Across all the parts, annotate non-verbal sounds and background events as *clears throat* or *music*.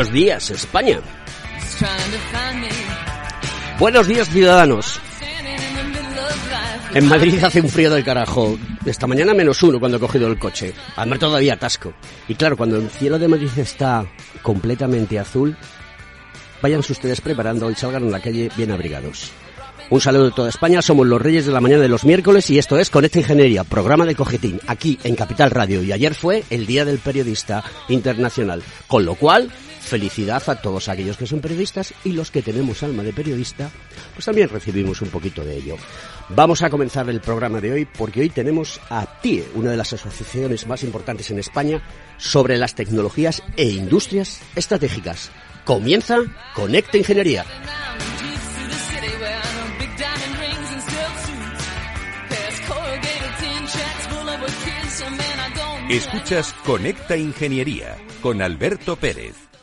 Buenos días, España. Buenos días, ciudadanos. En Madrid hace un frío del carajo. Esta mañana menos uno cuando he cogido el coche. Además todavía atasco. Y claro, cuando el cielo de Madrid está completamente azul, váyanse ustedes preparando y salgan a la calle bien abrigados. Un saludo de toda España, somos los Reyes de la Mañana de los miércoles y esto es Conecta Ingeniería, programa de Cogetín, aquí en Capital Radio. Y ayer fue el Día del Periodista Internacional, con lo cual felicidad a todos aquellos que son periodistas y los que tenemos alma de periodista, pues también recibimos un poquito de ello. Vamos a comenzar el programa de hoy porque hoy tenemos a TIE, una de las asociaciones más importantes en España, sobre las tecnologías e industrias estratégicas. Comienza Conecta Ingeniería. Escuchas Conecta Ingeniería con Alberto Pérez.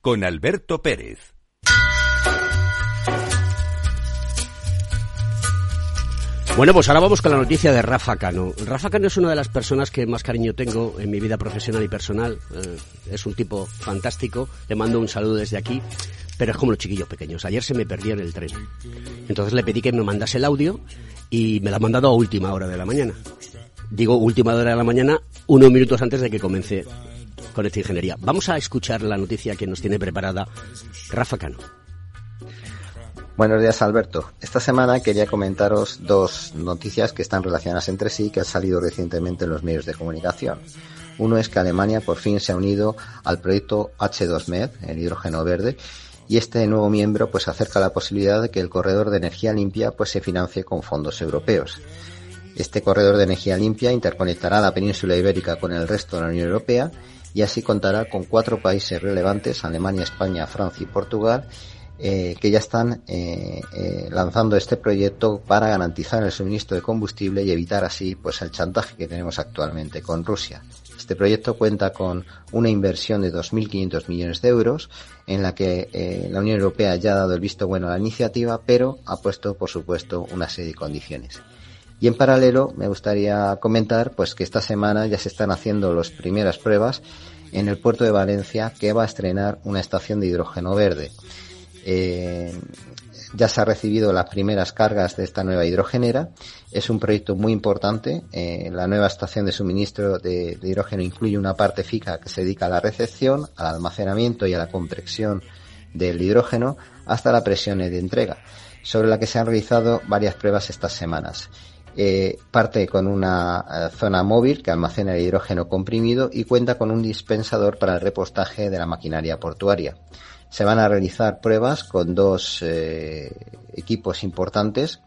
con Alberto Pérez. Bueno, pues ahora vamos con la noticia de Rafa Cano. Rafa Cano es una de las personas que más cariño tengo en mi vida profesional y personal. Eh, es un tipo fantástico. Le mando un saludo desde aquí. Pero es como los chiquillos pequeños. Ayer se me perdió en el tren. Entonces le pedí que me mandase el audio y me lo ha mandado a última hora de la mañana. Digo última hora de la mañana, unos minutos antes de que comience con esta ingeniería. Vamos a escuchar la noticia que nos tiene preparada Rafa Cano. Buenos días, Alberto. Esta semana quería comentaros dos noticias que están relacionadas entre sí que han salido recientemente en los medios de comunicación. Uno es que Alemania por fin se ha unido al proyecto H2Med, el hidrógeno verde, y este nuevo miembro pues acerca la posibilidad de que el corredor de energía limpia pues se financie con fondos europeos. Este corredor de energía limpia interconectará la península ibérica con el resto de la Unión Europea y así contará con cuatro países relevantes, Alemania, España, Francia y Portugal, eh, que ya están eh, eh, lanzando este proyecto para garantizar el suministro de combustible y evitar así pues el chantaje que tenemos actualmente con Rusia. Este proyecto cuenta con una inversión de 2.500 millones de euros en la que la Unión Europea ya ha dado el visto bueno a la iniciativa, pero ha puesto, por supuesto, una serie de condiciones. Y en paralelo me gustaría comentar pues que esta semana ya se están haciendo las primeras pruebas en el puerto de Valencia que va a estrenar una estación de hidrógeno verde. Eh, ya se han recibido las primeras cargas de esta nueva hidrogenera. Es un proyecto muy importante. Eh, la nueva estación de suministro de, de, hidrógeno incluye una parte fija que se dedica a la recepción, al almacenamiento y a la compresión del hidrógeno hasta la presión de entrega, sobre la que se han realizado varias pruebas estas semanas. Eh, parte con una eh, zona móvil que almacena el hidrógeno comprimido y cuenta con un dispensador para el repostaje de la maquinaria portuaria. Se van a realizar pruebas con dos eh, equipos importantes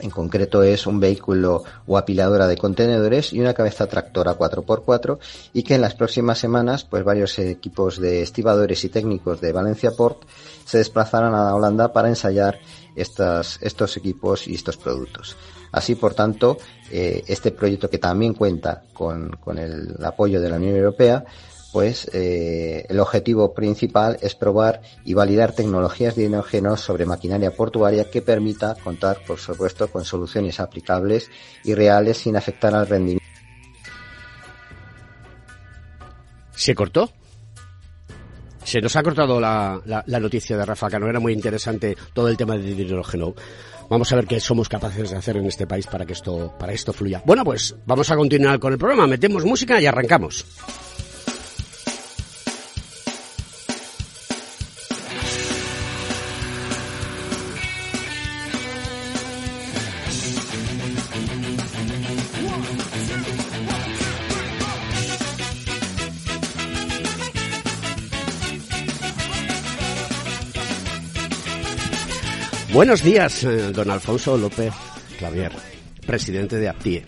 En concreto es un vehículo o apiladora de contenedores y una cabeza tractora 4x4 y que en las próximas semanas pues varios equipos de estibadores y técnicos de Valencia Port se desplazarán a Holanda para ensayar estos equipos y estos productos. Así, por tanto, eh, este proyecto que también cuenta con, con, el apoyo de la Unión Europea, pues eh, el objetivo principal es probar y validar tecnologías de hidrógeno sobre maquinaria portuaria que permita contar, por supuesto, con soluciones aplicables y reales sin afectar al rendimiento. ¿Se cortó? Se nos ha cortado la, la, noticia de Rafa Cano. Era muy interesante todo el tema del hidrógeno. Vamos a ver qué somos capaces de hacer en este país para que esto, para esto fluya. Bueno, pues vamos a continuar con el programa. Metemos música y arrancamos. Buenos días, eh, don Alfonso López Clavier, presidente de APTIE.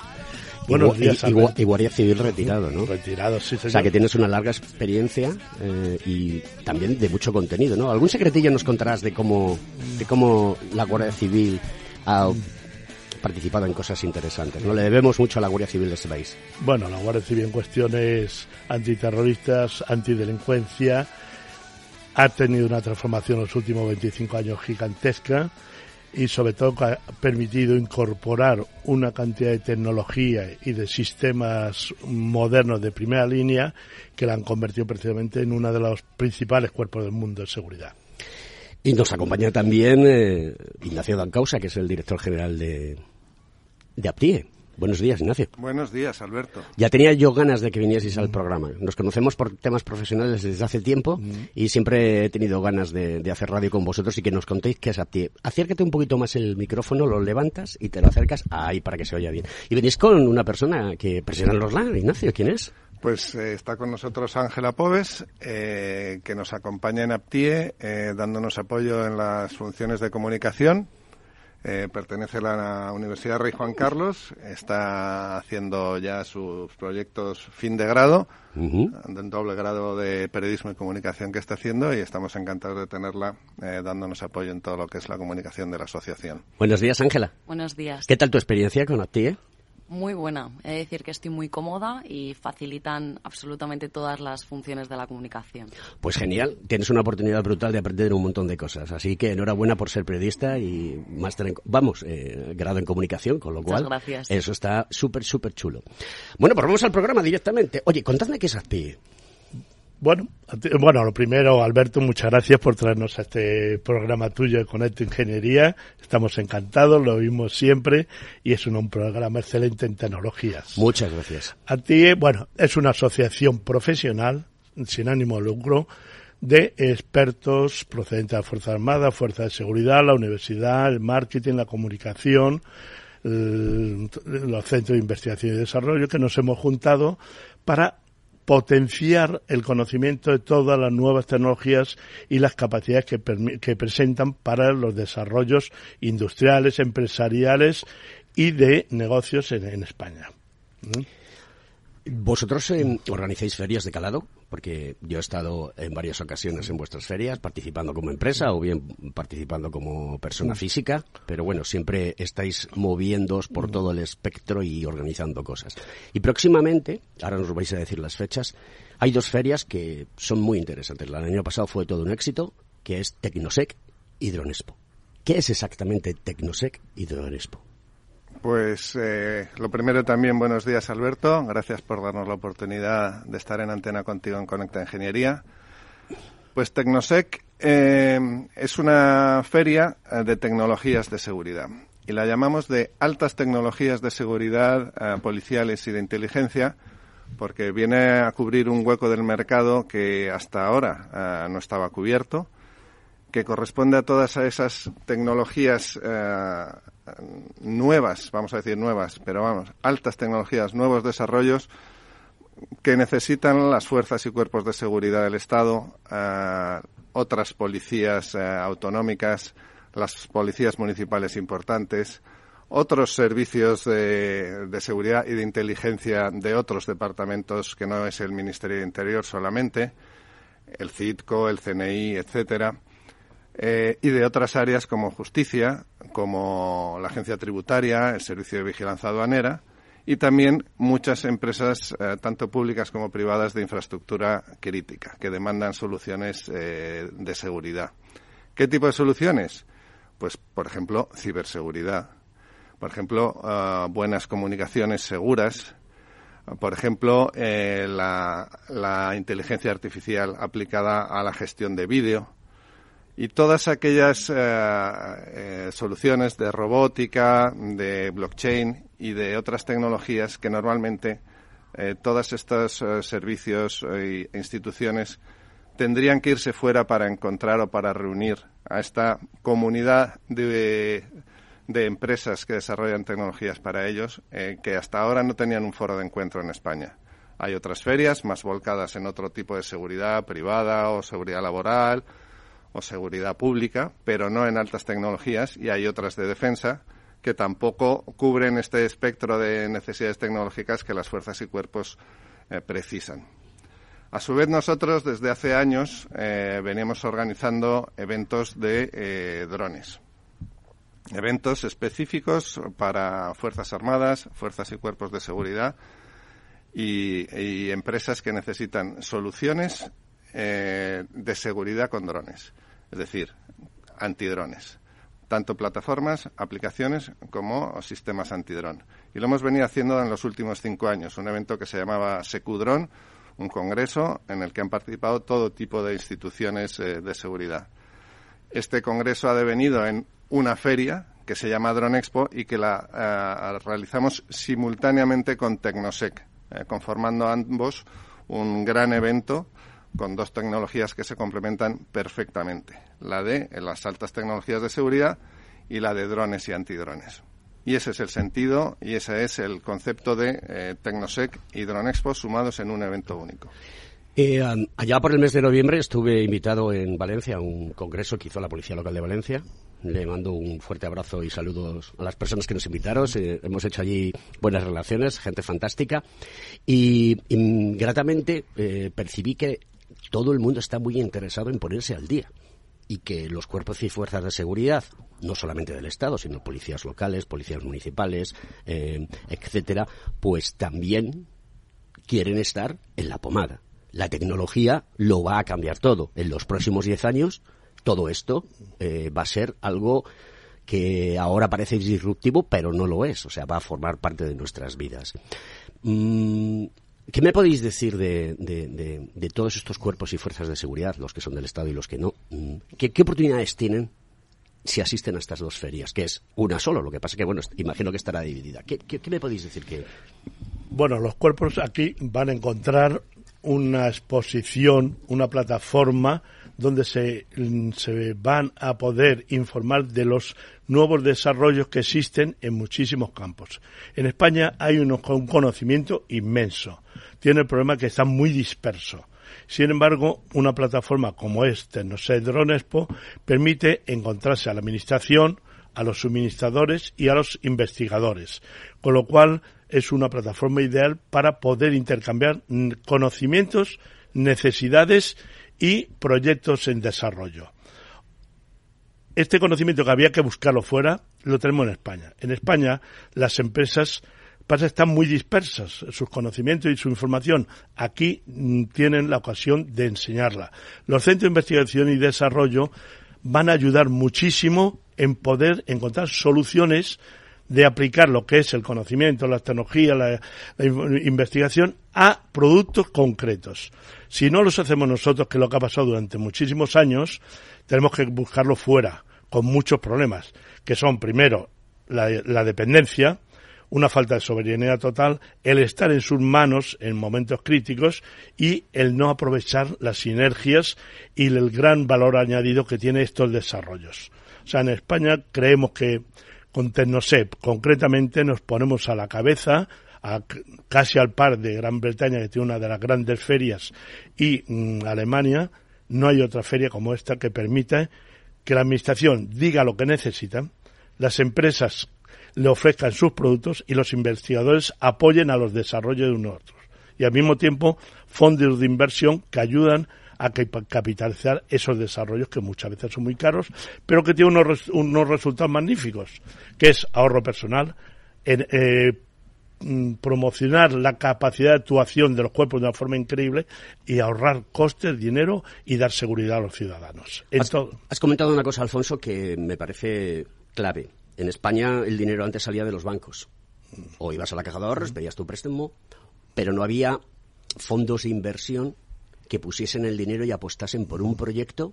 Buenos y, días, y, y, Guardia Civil retirado, ¿no? Retirado, sí, señor. O sea, que tienes una larga experiencia eh, y también de mucho contenido, ¿no? ¿Algún secretillo nos contarás de cómo, de cómo la Guardia Civil ha participado en cosas interesantes? ¿no? Le debemos mucho a la Guardia Civil de este país. Bueno, la Guardia Civil en cuestiones antiterroristas, antidelincuencia, ha tenido una transformación en los últimos 25 años gigantesca y sobre todo ha permitido incorporar una cantidad de tecnología y de sistemas modernos de primera línea que la han convertido precisamente en uno de los principales cuerpos del mundo de seguridad. Y nos acompaña también eh, Ignacio Dancausa, que es el director general de, de APTIE. Buenos días, Ignacio. Buenos días, Alberto. Ya tenía yo ganas de que vinieseis al programa. Nos conocemos por temas profesionales desde hace tiempo mm. y siempre he tenido ganas de, de, hacer radio con vosotros y que nos contéis qué es APTIE. Acércate un poquito más el micrófono, lo levantas y te lo acercas ahí para que se oya bien. Y venís con una persona que presiona los LAN, Ignacio, ¿quién es? Pues eh, está con nosotros Ángela Pobes, eh, que nos acompaña en APTIE, eh, dándonos apoyo en las funciones de comunicación eh, pertenece a la Universidad Rey Juan Carlos, está haciendo ya sus proyectos fin de grado, uh -huh. de doble grado de periodismo y comunicación que está haciendo y estamos encantados de tenerla eh, dándonos apoyo en todo lo que es la comunicación de la asociación. Buenos días, Ángela. Buenos días. ¿Qué tal tu experiencia con APTIE? Muy buena. He de decir que estoy muy cómoda y facilitan absolutamente todas las funciones de la comunicación. Pues genial. Tienes una oportunidad brutal de aprender un montón de cosas. Así que enhorabuena por ser periodista y máster en, vamos, eh, grado en comunicación, con lo cual Muchas gracias. eso está súper, súper chulo. Bueno, pues vamos al programa directamente. Oye, contadme qué es APTIE. Bueno, bueno, lo primero, Alberto, muchas gracias por traernos a este programa tuyo de Conecto Ingeniería. Estamos encantados, lo vimos siempre y es un, un programa excelente en tecnologías. Muchas gracias. A ti, bueno, es una asociación profesional sin ánimo de lucro de expertos procedentes de la Fuerza Armada, Fuerza de Seguridad, la universidad, el marketing, la comunicación, el, los centros de investigación y desarrollo que nos hemos juntado para potenciar el conocimiento de todas las nuevas tecnologías y las capacidades que, presentan para los desarrollos industriales, empresariales y de negocios en, en España. ¿Mm? ¿Vosotros eh, organizáis ferias de calado? Porque yo he estado en varias ocasiones en vuestras ferias, participando como empresa o bien participando como persona física, pero bueno, siempre estáis moviéndoos por todo el espectro y organizando cosas. Y próximamente, ahora nos vais a decir las fechas, hay dos ferias que son muy interesantes. El año pasado fue todo un éxito, que es Tecnosec y Dronespo. ¿Qué es exactamente Tecnosec y Dronespo? Pues eh, lo primero también, buenos días Alberto, gracias por darnos la oportunidad de estar en antena contigo en Conecta Ingeniería. Pues Tecnosec eh, es una feria de tecnologías de seguridad y la llamamos de altas tecnologías de seguridad eh, policiales y de inteligencia porque viene a cubrir un hueco del mercado que hasta ahora no estaba cubierto que corresponde a todas esas tecnologías eh, nuevas, vamos a decir nuevas, pero vamos, altas tecnologías, nuevos desarrollos que necesitan las fuerzas y cuerpos de seguridad del Estado, eh, otras policías eh, autonómicas, las policías municipales importantes, otros servicios de, seguridad y de inteligencia de otros departamentos que no es el Ministerio de Interior solamente, el CITCO, el CNI, etcétera, eh, y de otras áreas como justicia, como la agencia tributaria, el servicio de vigilancia aduanera y también muchas empresas, eh, tanto públicas como privadas, de infraestructura crítica, que demandan soluciones eh, de seguridad. ¿Qué tipo de soluciones? Pues, por ejemplo, ciberseguridad. Por ejemplo, buenas comunicaciones seguras. Por ejemplo, la, la inteligencia artificial aplicada a la gestión de vídeo y todas aquellas eh, eh, soluciones de robótica, de blockchain y de otras tecnologías que normalmente eh, todos estos servicios e instituciones tendrían que irse fuera para encontrar o para reunir a esta comunidad de, de empresas que desarrollan tecnologías para ellos que hasta ahora no tenían un foro de encuentro en España. Hay otras ferias más volcadas en otro tipo de seguridad privada o seguridad laboral o seguridad pública, pero no en altas tecnologías, y hay otras de defensa que tampoco cubren este espectro de necesidades tecnológicas que las fuerzas y cuerpos eh, precisan. A su vez, nosotros desde hace años eh, veníamos organizando eventos de eh, drones. Eventos específicos para Fuerzas Armadas, Fuerzas y Cuerpos de Seguridad y empresas que necesitan soluciones eh, de seguridad con drones, es decir, antidrones, tanto plataformas, aplicaciones como sistemas antidrón. Y lo hemos venido haciendo en los últimos cinco años, un evento que se llamaba Secudron, un congreso en el que han participado todo tipo de instituciones eh, de seguridad. Este congreso ha devenido en una feria que se llama Drone Expo y que la eh, realizamos simultáneamente con Tecnosec, conformando ambos un gran evento con dos tecnologías que se complementan perfectamente, la de las altas tecnologías de seguridad y la de drones y antidrones. Y ese es el sentido y ese es el concepto de eh, Tecnosec y Drone Expo sumados en un evento único. Eh, allá por el mes de noviembre estuve invitado en Valencia a un congreso que hizo la Policía Local de Valencia. Le mando un fuerte abrazo y saludos a las personas que nos invitaron. Eh, hemos hecho allí buenas relaciones, gente fantástica. Y, gratamente percibí que todo el mundo está muy interesado en ponerse al día y que los cuerpos y fuerzas de seguridad, no solamente del Estado, sino policías locales, policías municipales, eh, etcétera, pues también quieren estar en la pomada. La tecnología lo va a cambiar todo. En los próximos diez años, todo esto eh, va a ser algo que ahora parece disruptivo, pero no lo es. O sea, va a formar parte de nuestras vidas. Mm, ¿Qué me podéis decir de, todos estos cuerpos y fuerzas de seguridad, los que son del Estado y los que no? Mm, ¿Qué, oportunidades tienen si asisten a estas dos ferias? Que es una solo, lo que pasa que, bueno, imagino que estará dividida. ¿Qué, me podéis decir que...? Bueno, los cuerpos aquí van a encontrar una exposición, una plataforma donde se, se, van a poder informar de los nuevos desarrollos que existen en muchísimos campos. En España hay un conocimiento inmenso tiene el problema que está muy disperso. Sin embargo, una plataforma como esta, no sé, Dronespo, permite encontrarse a la administración, a los suministradores y a los investigadores, con lo cual es una plataforma ideal para poder intercambiar conocimientos, necesidades y proyectos en desarrollo. Este conocimiento que había que buscarlo fuera, lo tenemos en España. En España, las empresas pasa están muy dispersas sus conocimientos y su información. Aquí mm, tienen la ocasión de enseñarla. Los centros de investigación y desarrollo van a ayudar muchísimo en poder encontrar soluciones de aplicar lo que es el conocimiento, la tecnología, la, investigación a productos concretos. Si no los hacemos nosotros, que es lo que ha pasado durante muchísimos años, tenemos que buscarlo fuera, con muchos problemas, que son, primero, la dependencia, una falta de soberanía total, el estar en sus manos en momentos críticos y el no aprovechar las sinergias y el gran valor añadido que tiene estos desarrollos. O sea, en España creemos que con Tecnosep concretamente nos ponemos a la cabeza casi al par de Gran Bretaña, que tiene una de las grandes ferias, y mm, Alemania, no hay otra feria como esta que permita que la Administración diga lo que necesita, las empresas le ofrezcan sus productos y los investigadores apoyen a los desarrollos de unos otros. Y al mismo tiempo, fondos de inversión que ayudan a capitalizar esos desarrollos que muchas veces son muy caros, pero que tienen unos, unos resultados magníficos, que es ahorro personal, en, eh, mm, promocionar la capacidad de actuación de los cuerpos de una forma increíble y ahorrar costes, dinero y dar seguridad a los ciudadanos. Has, has comentado una cosa, Alfonso, que me parece clave. En España el dinero antes salía de los bancos. O ibas a la caja de ahorros, pedías tu préstamo, pero no había fondos de inversión que pusiesen el dinero y apostasen por un proyecto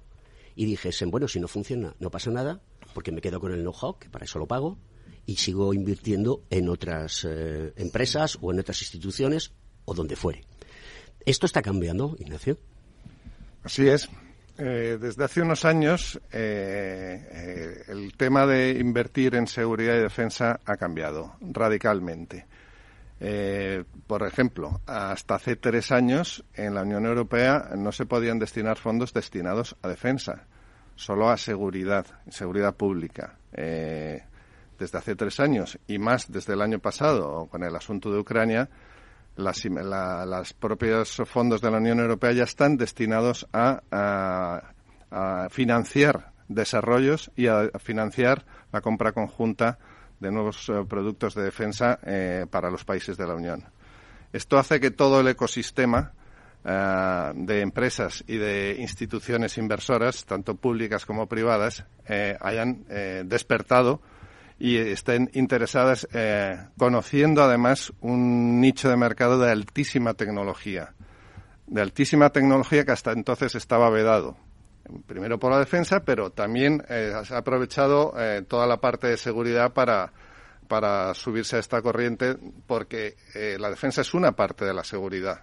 y dijesen, bueno, si no funciona, no pasa nada, porque me quedo con el know-how, que para eso lo pago, y sigo invirtiendo en otras eh, empresas o en otras instituciones o donde fuere. ¿Esto está cambiando, Ignacio? Así es. Eh, desde hace unos años eh, eh, el tema de invertir en seguridad y defensa ha cambiado radicalmente. Por ejemplo, hasta hace tres años en la Unión Europea no se podían destinar fondos destinados a defensa, solo a seguridad, seguridad pública. desde hace tres años y más desde el año pasado con el asunto de Ucrania, las, las propios fondos de la Unión Europea ya están destinados a, financiar desarrollos y a financiar la compra conjunta de nuevos eh, productos de defensa eh, para los países de la Unión. Esto hace que todo el ecosistema eh, de empresas y de instituciones inversoras, tanto públicas como privadas, hayan despertado y estén interesadas conociendo además un nicho de mercado de altísima tecnología, de altísima tecnología que hasta entonces estaba vedado. Primero por la defensa, pero también eh, se ha aprovechado eh, toda la parte de seguridad para, para subirse a esta corriente porque la defensa es una parte de la seguridad.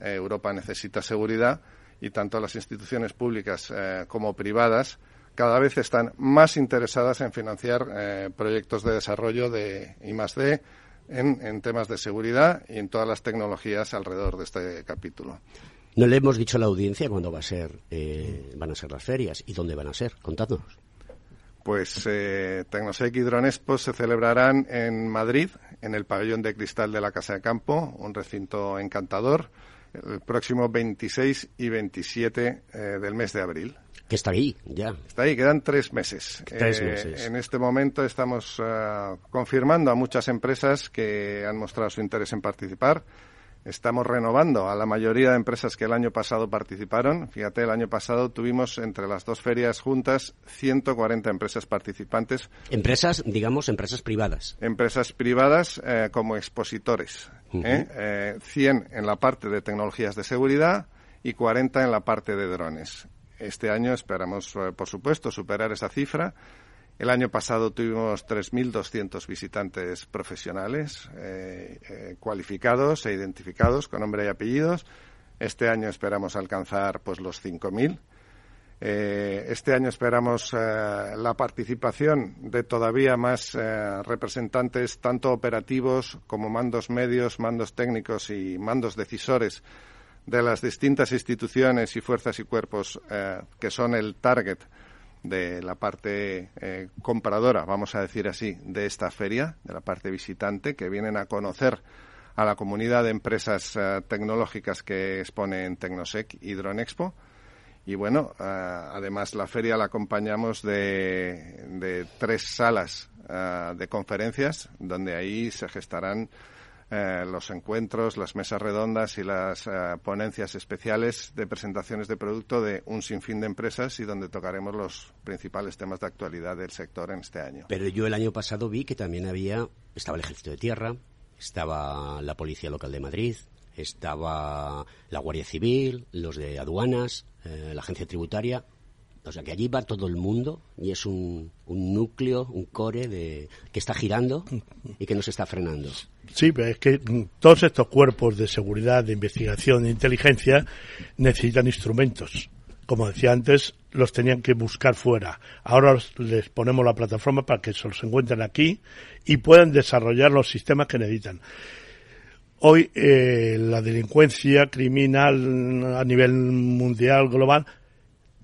Europa necesita seguridad y tanto las instituciones públicas como privadas cada vez están más interesadas en financiar eh, proyectos de desarrollo de I+D en, en, temas de seguridad y en todas las tecnologías alrededor de este capítulo. No le hemos dicho a la audiencia cuándo va a ser, eh, van a ser las ferias y dónde van a ser. Contadnos. Pues eh, Tecnosec y Dronespo se celebrarán en Madrid, en el pabellón de cristal de la Casa de Campo, un recinto encantador, el próximo 26 y 27 eh, del mes de abril. Que está ahí, ya. Está ahí, quedan tres meses. Tres eh, meses. En este momento estamos eh, confirmando a muchas empresas que han mostrado su interés en participar. Estamos renovando a la mayoría de empresas que el año pasado participaron. Fíjate, el año pasado tuvimos entre las dos ferias juntas 140 empresas participantes. Empresas, digamos, empresas privadas. Empresas privadas eh, como expositores. 100 en la parte de tecnologías de seguridad y 40 en la parte de drones. Este año esperamos, eh, por supuesto, superar esa cifra. El año pasado tuvimos 3.200 visitantes profesionales eh, eh, cualificados e identificados con nombre y apellidos. Este año esperamos alcanzar pues los 5.000. este año esperamos la participación de todavía más representantes, tanto operativos como mandos medios, mandos técnicos y mandos decisores de las distintas instituciones y fuerzas y cuerpos eh, que son el target de la parte eh, compradora, vamos a decir así, de esta feria, de la parte visitante, que vienen a conocer a la comunidad de empresas eh, tecnológicas que expone en Tecnosec y Dronexpo. Y bueno, además la feria la acompañamos de, de tres salas de conferencias, donde ahí se gestarán eh, los encuentros, las mesas redondas y las eh, ponencias especiales de presentaciones de producto de un sinfín de empresas y donde tocaremos los principales temas de actualidad del sector en este año. Pero yo el año pasado vi que también había, estaba el Ejército de Tierra, estaba la Policía Local de Madrid, estaba la Guardia Civil, los de aduanas, eh, la Agencia Tributaria. O sea que allí va todo el mundo y es un, un núcleo, un core de, que está girando y que no se está frenando. Sí, es que todos estos cuerpos de seguridad, de investigación, de inteligencia necesitan instrumentos. Como decía antes, los tenían que buscar fuera. Ahora les ponemos la plataforma para que se los encuentren aquí y puedan desarrollar los sistemas que necesitan. Hoy eh, la delincuencia criminal a nivel mundial, global,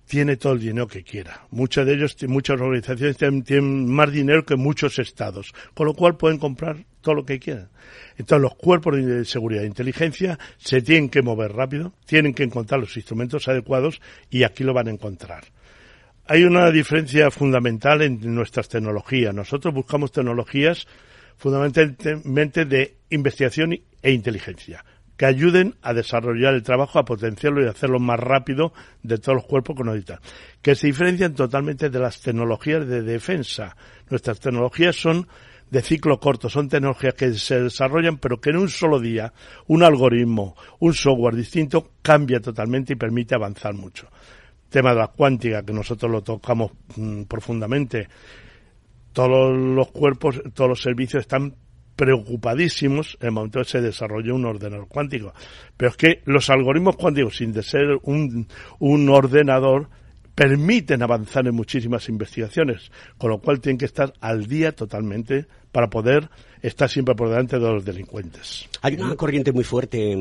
tiene todo el dinero que quiera. Muchos de ellos, muchas organizaciones tienen, más dinero que muchos estados, con lo cual pueden comprar todo lo que quieran. Entonces los cuerpos de seguridad e inteligencia se tienen que mover rápido, tienen que encontrar los instrumentos adecuados y aquí lo van a encontrar. Hay una diferencia fundamental en nuestras tecnologías. Nosotros buscamos tecnologías fundamentalmente de investigación e inteligencia que ayuden a desarrollar el trabajo, a potenciarlo y hacerlo más rápido de todos los cuerpos que necesitan, que se diferencian totalmente de las tecnologías de defensa. Nuestras tecnologías son de ciclo corto, son tecnologías que se desarrollan, pero que en un solo día un algoritmo, un software distinto cambia totalmente y permite avanzar mucho. tema de la cuántica, que nosotros lo tocamos mm, profundamente, todos los cuerpos, todos los servicios están preocupadísimos en el momento que se desarrolló un ordenador cuántico. Pero es que los algoritmos cuánticos, sin de ser un, un ordenador, permiten avanzar en muchísimas investigaciones, con lo cual tienen que estar al día totalmente para poder estar siempre por delante de los delincuentes. Hay una corriente muy fuerte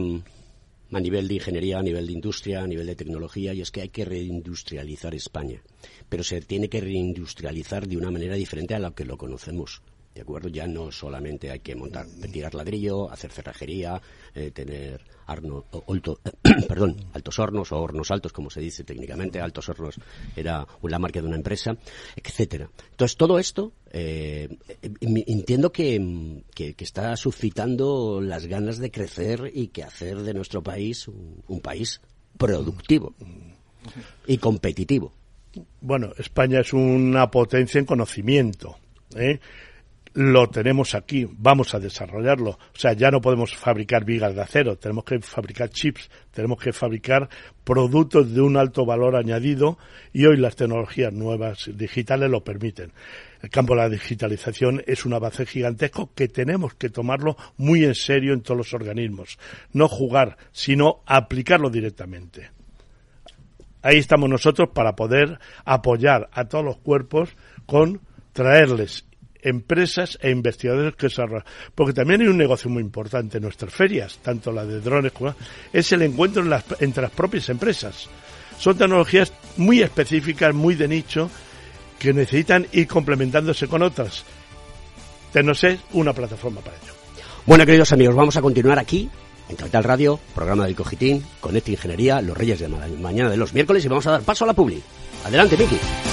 a nivel de ingeniería, a nivel de industria, a nivel de tecnología, y es que hay que reindustrializar España. Pero se tiene que reindustrializar de una manera diferente a la que lo conocemos. ¿De acuerdo? Ya no solamente hay que montar, tirar ladrillo, hacer cerrajería, eh, tener arno, *clears throat* perdón, altos hornos o hornos altos, como se dice técnicamente. Altos hornos era la marca de una empresa, etcétera. Entonces, todo esto eh, entiendo que, que, está suscitando las ganas de crecer y que hacer de nuestro país un, país productivo y competitivo. Bueno, España es una potencia en conocimiento. ¿eh? Lo tenemos aquí, vamos a desarrollarlo. O sea, ya no podemos fabricar vigas de acero, tenemos que fabricar chips, tenemos que fabricar productos de un alto valor añadido y hoy las tecnologías nuevas digitales lo permiten. El campo de la digitalización es un avance gigantesco que tenemos que tomarlo muy en serio en todos los organismos. No jugar, sino aplicarlo directamente. Ahí estamos nosotros para poder apoyar a todos los cuerpos con traerles empresas e investigadores que desarrollan. Porque también hay un negocio muy importante en nuestras ferias, tanto la de drones como es el encuentro entre las propias empresas. Son tecnologías muy específicas, muy de nicho, que necesitan ir complementándose con otras. Tecnosés, una plataforma para ello. Bueno, queridos amigos, vamos a continuar aquí en Capital Radio, programa del Cogitín, Conecta Ingeniería, los Reyes de mañana de los miércoles y vamos a dar paso a la Publi. Adelante, Miki.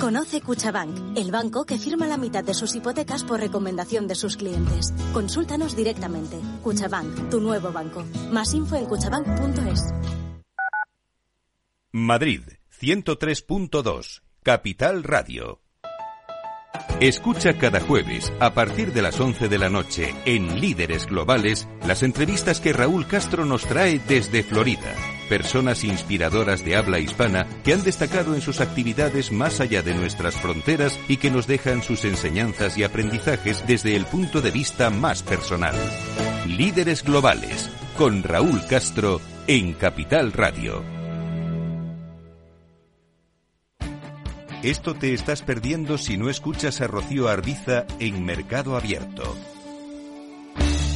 Conoce Cuchabank, el banco que firma la mitad de sus hipotecas por recomendación de sus clientes. Consúltanos directamente. Cuchabank, tu nuevo banco. Más info en cuchabank.es. Madrid, 103.2, Capital Radio. Escucha cada jueves, a partir de las 11 de la noche, en Líderes Globales, las entrevistas que Raúl Castro nos trae desde Florida personas inspiradoras de habla hispana que han destacado en sus actividades más allá de nuestras fronteras y que nos dejan sus enseñanzas y aprendizajes desde el punto de vista más personal. Líderes Globales, con Raúl Castro, en Capital Radio. Esto te estás perdiendo si no escuchas a Rocío Arbiza en Mercado Abierto.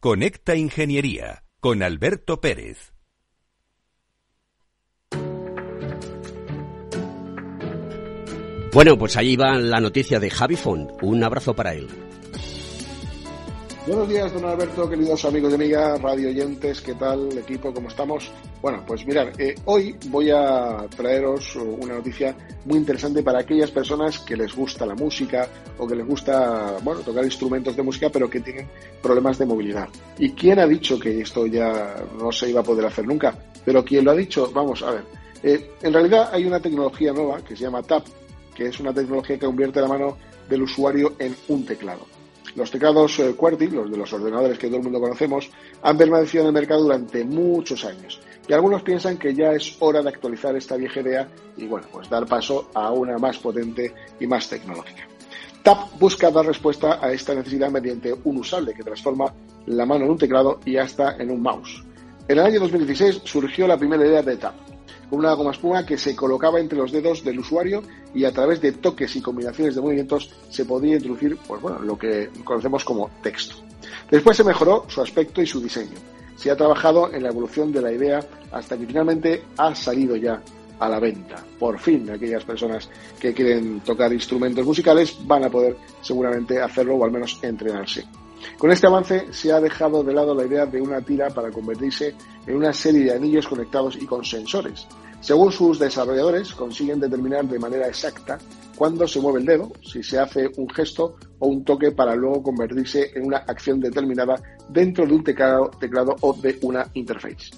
Conecta Ingeniería con Alberto Pérez. Bueno, pues ahí va la noticia de Javi Font. Un abrazo para él. Buenos días, don Alberto, queridos amigos y amigas, radio oyentes, ¿qué tal, equipo? ¿Cómo estamos? Bueno, pues mirad, eh, hoy voy a traeros una noticia muy interesante para aquellas personas que les gusta la música o que les gusta, bueno, tocar instrumentos de música, pero que tienen problemas de movilidad. ¿Y quién ha dicho que esto ya no se iba a poder hacer nunca? Pero quien lo ha dicho, vamos a ver. Eh, en realidad hay una tecnología nueva que se llama TAP, que es una tecnología que convierte la mano del usuario en un teclado. Los teclados eh, QWERTY, los de los ordenadores que todo el mundo conocemos, han permanecido en el mercado durante muchos años. Y algunos piensan que ya es hora de actualizar esta vieja idea y, bueno, pues dar paso a una más potente y más tecnológica. TAP busca dar respuesta a esta necesidad mediante un usable que transforma la mano en un teclado y hasta en un mouse. En el año 2016 surgió la primera idea de TAP, una goma espuma que se colocaba entre los dedos del usuario y a través de toques y combinaciones de movimientos se podía introducir pues bueno, lo que conocemos como texto. Después se mejoró su aspecto y su diseño. Se ha trabajado en la evolución de la idea hasta que finalmente ha salido ya a la venta. Por fin, aquellas personas que quieren tocar instrumentos musicales van a poder seguramente hacerlo o al menos entrenarse. Con este avance se ha dejado de lado la idea de una tira para convertirse en una serie de anillos conectados y con sensores. Según sus desarrolladores, consiguen determinar de manera exacta cuándo se mueve el dedo, si se hace un gesto o un toque para luego convertirse en una acción determinada dentro de un teclado, teclado o de una interface.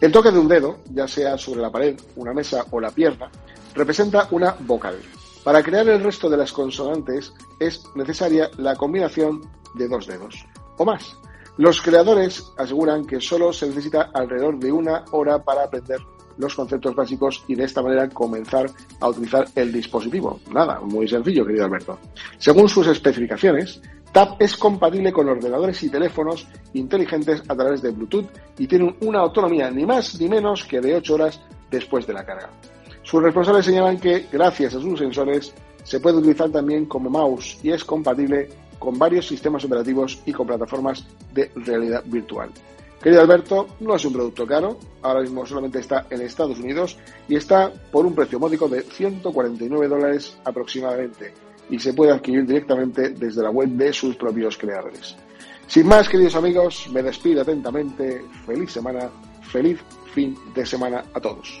El toque de un dedo, ya sea sobre la pared, una mesa o la pierna, representa una vocal. Para crear el resto de las consonantes es necesaria la combinación de dos dedos o más. Los creadores aseguran que solo se necesita alrededor de una hora para aprender los conceptos básicos y de esta manera comenzar a utilizar el dispositivo. Nada, muy sencillo, querido Alberto. Según sus especificaciones, TAP es compatible con ordenadores y teléfonos inteligentes a través de Bluetooth y tiene una autonomía ni más ni menos que de 8 horas después de la carga. Sus responsables señalan que, gracias a sus sensores, se puede utilizar también como mouse y es compatible con varios sistemas operativos y con plataformas de realidad virtual. Querido Alberto, no es un producto caro, ahora mismo solamente está en Estados Unidos y está por un precio módico de 149 dólares aproximadamente y se puede adquirir directamente desde la web de sus propios creadores. Sin más, queridos amigos, me despido atentamente. Feliz semana, feliz fin de semana a todos.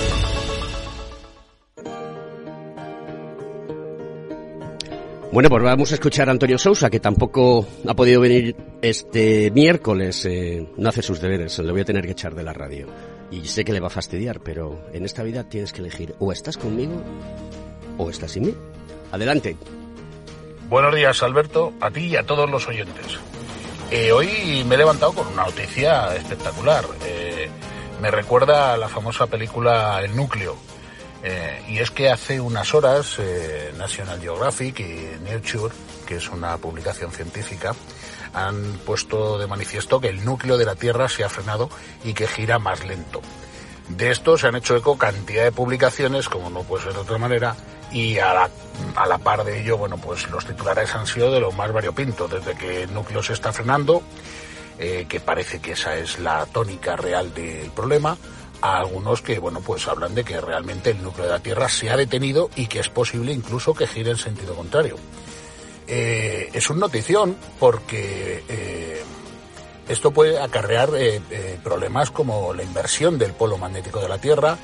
Bueno, pues vamos a escuchar a Antonio Sousa, que tampoco ha podido venir este miércoles. Eh, no hace sus deberes, le voy a tener que echar de la radio. Y sé que le va a fastidiar, pero en esta vida tienes que elegir o estás conmigo o estás sin mí. Adelante. Buenos días, Alberto, a ti y a todos los oyentes. Eh, hoy me he levantado con una noticia espectacular. Eh, me recuerda a la famosa película El Núcleo, eh, y es que hace unas horas eh, National Geographic y Nature, que es una publicación científica, han puesto de manifiesto que el núcleo de la Tierra se ha frenado y que gira más lento. De esto se han hecho eco cantidad de publicaciones, como no puede ser de otra manera, y a la, par de ello, bueno, pues los titulares han sido de lo más variopinto, desde que el núcleo se está frenando, eh, que parece que esa es la tónica real del problema, a algunos que, bueno, pues hablan de que realmente el núcleo de la Tierra se ha detenido y que es posible incluso que gire en sentido contrario. Eh, es un notición porque eh, esto puede acarrear eh, problemas como la inversión del polo magnético de la Tierra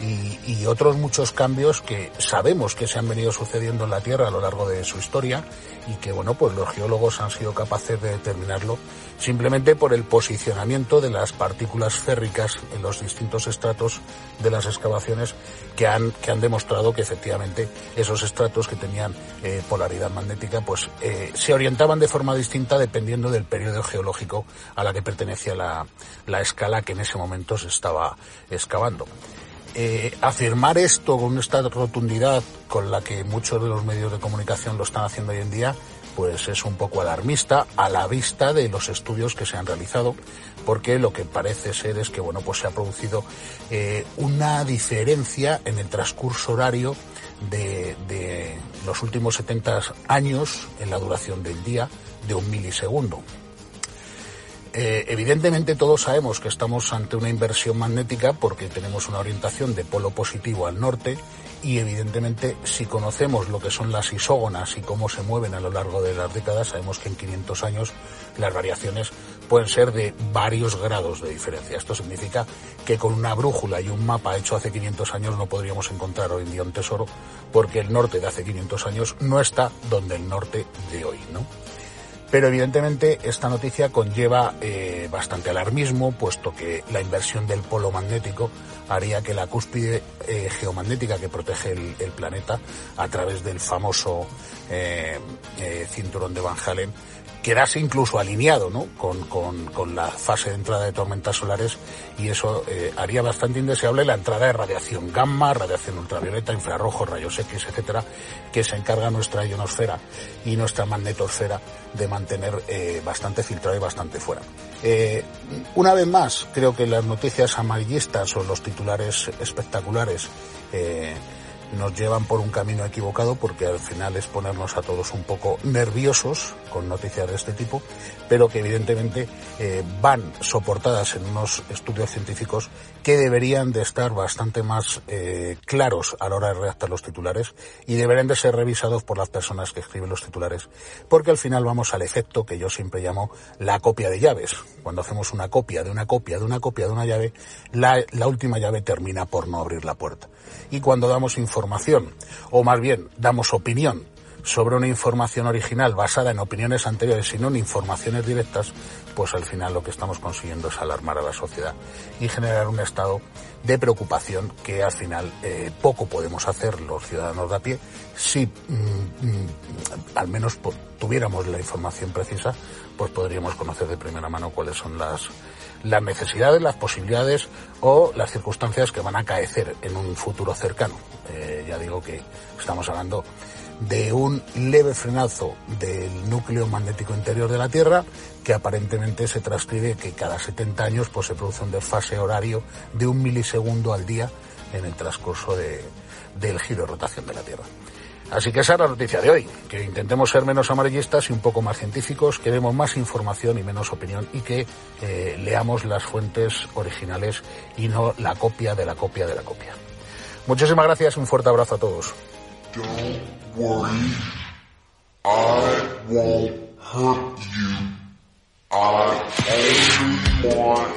y, y, otros muchos cambios que sabemos que se han venido sucediendo en la Tierra a lo largo de su historia y que, bueno, pues los geólogos han sido capaces de determinarlo simplemente por el posicionamiento de las partículas férricas en los distintos estratos de las excavaciones que han, que han demostrado que efectivamente esos estratos que tenían eh, polaridad magnética pues eh, se orientaban de forma distinta dependiendo del periodo geológico a la que pertenecía la, la escala que en ese momento se estaba excavando. Eh, afirmar esto con esta rotundidad con la que muchos de los medios de comunicación lo están haciendo hoy en día, pues es un poco alarmista a la vista de los estudios que se han realizado, porque lo que parece ser es que bueno, pues se ha producido eh, una diferencia en el transcurso horario de, de los últimos 70 años en la duración del día de un milisegundo. Eh, evidentemente todos sabemos que estamos ante una inversión magnética porque tenemos una orientación de polo positivo al norte y evidentemente si conocemos lo que son las isógonas y cómo se mueven a lo largo de las décadas, sabemos que en 500 años las variaciones pueden ser de varios grados de diferencia. Esto significa que con una brújula y un mapa hecho hace 500 años no podríamos encontrar hoy en día un tesoro porque el norte de hace 500 años no está donde el norte de hoy, ¿no? Pero evidentemente esta noticia conlleva eh, bastante alarmismo, puesto que la inversión del polo magnético haría que la cúspide eh, geomagnética que protege el, planeta a través del famoso eh cinturón de Van Halen quedase incluso alineado ¿no? con, con, con, la fase de entrada de tormentas solares y eso eh, haría bastante indeseable la entrada de radiación gamma, radiación ultravioleta, infrarrojo, rayos X, etcétera, que se encarga nuestra ionosfera y nuestra magnetosfera de mantener eh, bastante filtrado y bastante fuera. Eh, una vez más, creo que las noticias amarillistas o los titulares espectaculares nos llevan por un camino equivocado porque al final es ponernos a todos un poco nerviosos con noticias de este tipo, pero que evidentemente eh, van soportadas en unos estudios científicos que deberían de estar bastante más eh, claros a la hora de redactar los titulares y deberían de ser revisados por las personas que escriben los titulares, porque al final vamos al efecto que yo siempre llamo la copia de llaves. Cuando hacemos una copia de una copia de una copia de una llave, la, la última llave termina por no abrir la puerta. Y cuando damos información, o más bien damos opinión sobre una información original basada en opiniones anteriores y no en informaciones directas, pues al final lo que estamos consiguiendo es alarmar a la sociedad y generar un estado de preocupación que al final eh, poco podemos hacer los ciudadanos de a pie si mm, mm, al menos tuviéramos la información precisa, pues podríamos conocer de primera mano cuáles son las las necesidades, las posibilidades o las circunstancias que van a acaecer en un futuro cercano. Eh, ya digo que estamos hablando de un leve frenazo del núcleo magnético interior de la Tierra que aparentemente se transcribe que cada 70 años pues se produce un desfase horario de un milisegundo al día en el transcurso de, del giro de rotación de la Tierra. Así que esa es la noticia de hoy, que intentemos ser menos amarillistas y un poco más científicos, que demos más información y menos opinión y que eh, leamos las fuentes originales y no la copia de la copia de la copia. Muchísimas gracias un fuerte abrazo a todos. Don't worry. I won't hurt you. I only want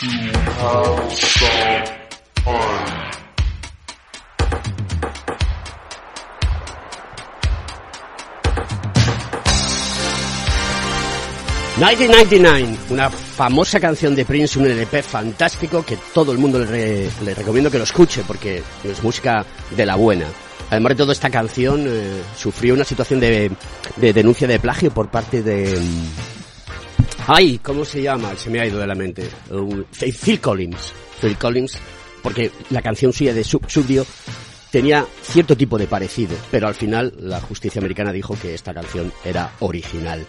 you to have some fun. 1999, una famosa canción de Prince, un LP fantástico que todo el mundo le, re, le recomiendo que lo escuche porque es música de la buena. Además de todo, esta canción eh, sufrió una situación de, de, denuncia de plagio por parte de... ¡Ay! ¿Cómo se llama? Se me ha ido de la mente. Phil Collins. Phil Collins, porque la canción suya de Sub Subdio tenía cierto tipo de parecido, pero al final la justicia americana dijo que esta canción era original.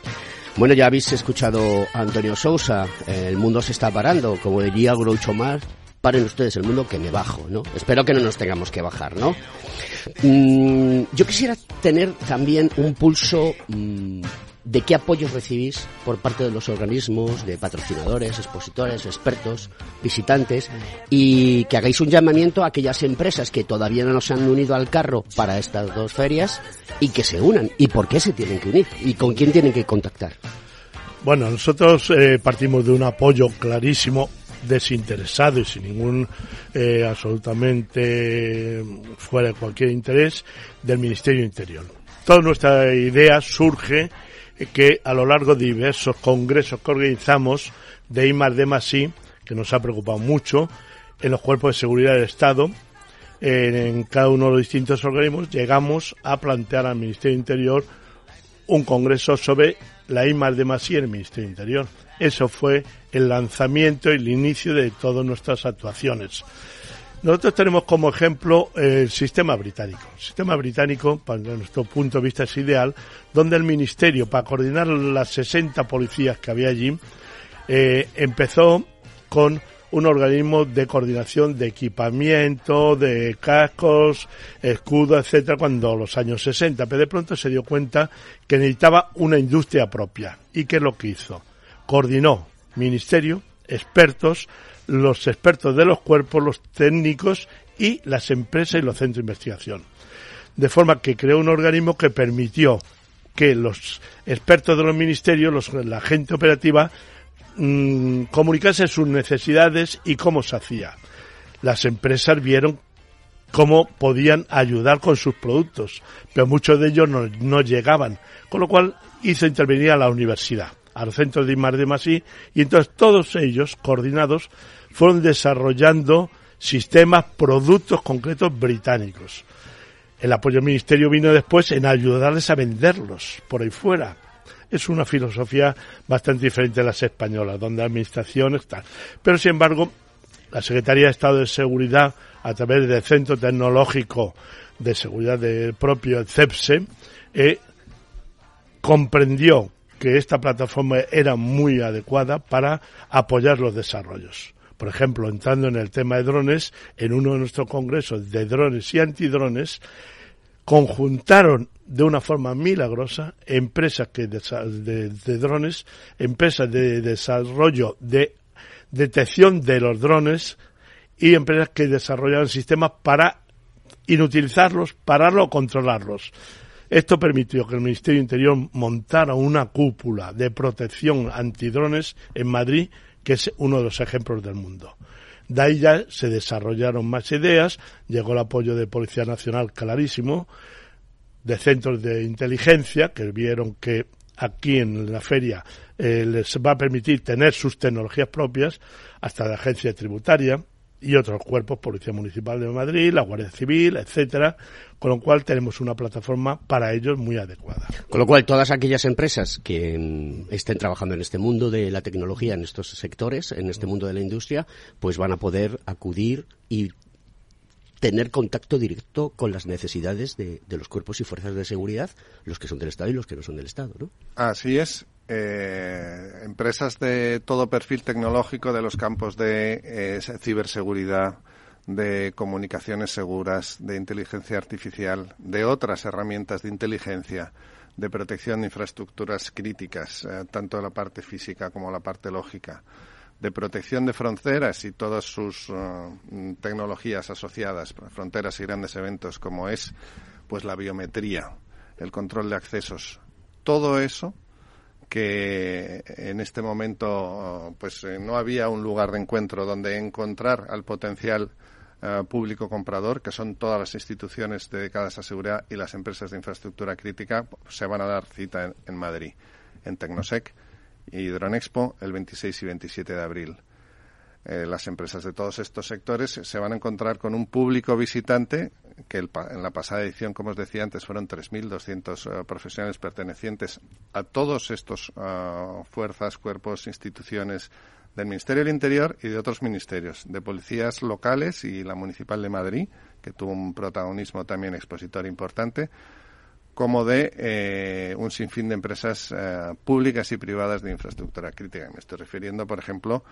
Bueno, ya habéis escuchado a Antonio Sousa, el mundo se está parando, como diría Groucho Marx, paren ustedes el mundo que me bajo, ¿no? Espero que no nos tengamos que bajar, ¿no? Mm, yo quisiera tener también un pulso mm, de qué apoyos recibís por parte de los organismos, de patrocinadores, expositores, expertos, visitantes, y que hagáis un llamamiento a aquellas empresas que todavía no se han unido al carro para estas dos ferias y que se unan. ¿Y por qué se tienen que unir? ¿Y con quién tienen que contactar? Bueno, nosotros eh, partimos de un apoyo clarísimo, desinteresado y sin ningún eh, absolutamente fuera de cualquier interés del Ministerio Interior. Toda nuestra idea surge que a lo largo de diversos congresos que organizamos de I Masí, que nos ha preocupado mucho, en los cuerpos de seguridad del Estado, en cada uno de los distintos organismos, llegamos a plantear al Ministerio Interior un congreso sobre la I Masí en el Ministerio Interior. Eso fue el lanzamiento y el inicio de todas nuestras actuaciones. Nosotros tenemos como ejemplo el sistema británico. El sistema británico, para nuestro punto de vista, es ideal, donde el Ministerio, para coordinar las 60 policías que había allí, eh, empezó con un organismo de coordinación de equipamiento, de cascos, escudos, etcétera, cuando los años 60, pero de pronto se dio cuenta que necesitaba una industria propia. ¿Y qué es lo que hizo? Coordinó ministerio, expertos, los expertos de los cuerpos, los técnicos y las empresas y los centros de investigación. De forma que creó un organismo que permitió que los expertos de los ministerios, los, la gente operativa, mmm, comunicase sus necesidades y cómo se hacía. Las empresas vieron cómo podían ayudar con sus productos, pero muchos de ellos no, no llegaban, con lo cual hizo intervenir a la universidad a los centros de IMAR de y entonces todos ellos, coordinados, fueron desarrollando sistemas, productos concretos británicos. El apoyo del Ministerio vino después en ayudarles a venderlos por ahí fuera. Es una filosofía bastante diferente a las españolas, donde la administración está. Pero, sin embargo, la Secretaría de Estado de Seguridad, a través del Centro Tecnológico de Seguridad del propio CEPSE, eh, comprendió que esta plataforma era muy adecuada para apoyar los desarrollos. Por ejemplo, entrando en el tema de drones, en uno de nuestros congresos de drones y antidrones, conjuntaron de una forma milagrosa empresas que de, de, drones, empresas de desarrollo de detección de los drones y empresas que desarrollaban sistemas para inutilizarlos, pararlos o controlarlos. Esto permitió que el Ministerio Interior montara una cúpula de protección antidrones en Madrid, que es uno de los ejemplos del mundo. De ahí ya se desarrollaron más ideas, llegó el apoyo de Policía Nacional clarísimo, de centros de inteligencia que vieron que aquí en la feria eh, les va a permitir tener sus tecnologías propias, hasta la agencia tributaria, y otros cuerpos, Policía Municipal de Madrid, la Guardia Civil, etcétera, con lo cual tenemos una plataforma para ellos muy adecuada. Con lo cual todas aquellas empresas que mm, estén trabajando en este mundo de la tecnología, en estos sectores, en este mundo de la industria, pues van a poder acudir y tener contacto directo con las necesidades de, de, los cuerpos y fuerzas de seguridad, los que son del Estado y los que no son del Estado, ¿no? Así es eh, empresas de todo perfil tecnológico de los campos de eh, ciberseguridad, de comunicaciones seguras, de inteligencia artificial, de otras herramientas de inteligencia, de protección de infraestructuras críticas, eh, tanto la parte física como la parte lógica, de protección de fronteras y todas sus uh, tecnologías asociadas, fronteras y grandes eventos como es pues la biometría, el control de accesos. Todo eso que en este momento pues eh, no había un lugar de encuentro donde encontrar al potencial uh, público comprador, que son todas las instituciones dedicadas a seguridad y las empresas de infraestructura crítica, se van a dar cita en, Madrid, en Tecnosec y Dronexpo el 26 y 27 de abril. Eh, las empresas de todos estos sectores se van a encontrar con un público visitante que en la pasada edición, como os decía antes, fueron 3.200 uh, profesionales pertenecientes a todos estos uh, fuerzas, cuerpos, instituciones del Ministerio del Interior y de otros ministerios, de policías locales y la Municipal de Madrid, que tuvo un protagonismo también expositor importante, como de eh, un sinfín de empresas eh, públicas y privadas de infraestructura crítica. Me estoy refiriendo, por ejemplo,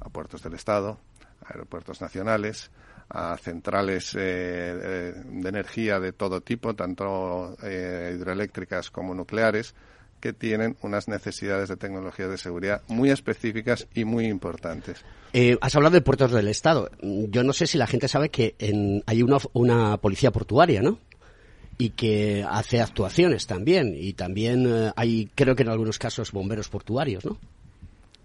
a puertos del Estado, a aeropuertos nacionales, a centrales eh, de energía de todo tipo, tanto eh, hidroeléctricas como nucleares, que tienen unas necesidades de tecnología de seguridad muy específicas y muy importantes. Eh, has hablado de puertos del Estado. Yo no sé si la gente sabe que en, hay una, una policía portuaria, ¿no? y que hace actuaciones también. Y también eh, hay, creo que en algunos casos, bomberos portuarios, ¿no?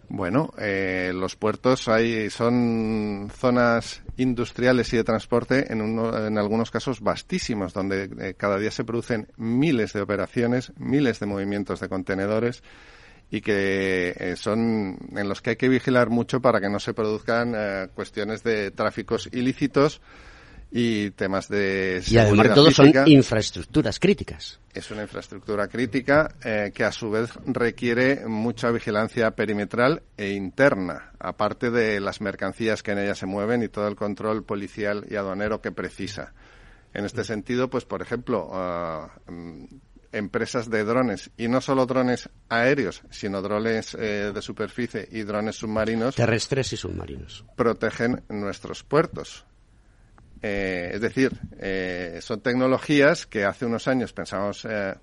Bueno, eh, los puertos hay, son zonas industriales y de transporte en, en algunos casos vastísimos, donde eh, cada día se producen miles de operaciones, miles de movimientos de contenedores y que eh, son en los que hay que vigilar mucho para que no se produzcan cuestiones de tráficos ilícitos y temas de Y además de todo son infraestructuras críticas. Es una infraestructura crítica eh, que a su vez requiere mucha vigilancia perimetral e interna, aparte de las mercancías que en ella se mueven y todo el control policial y aduanero que precisa. En este sentido, pues por ejemplo, ah, mm, empresas de drones, y no solo drones aéreos, sino drones eh, de superficie y drones submarinos. Terrestres y submarinos. Protegen nuestros puertos eh, es decir, eh, son tecnologías que hace unos años pensábamos eh,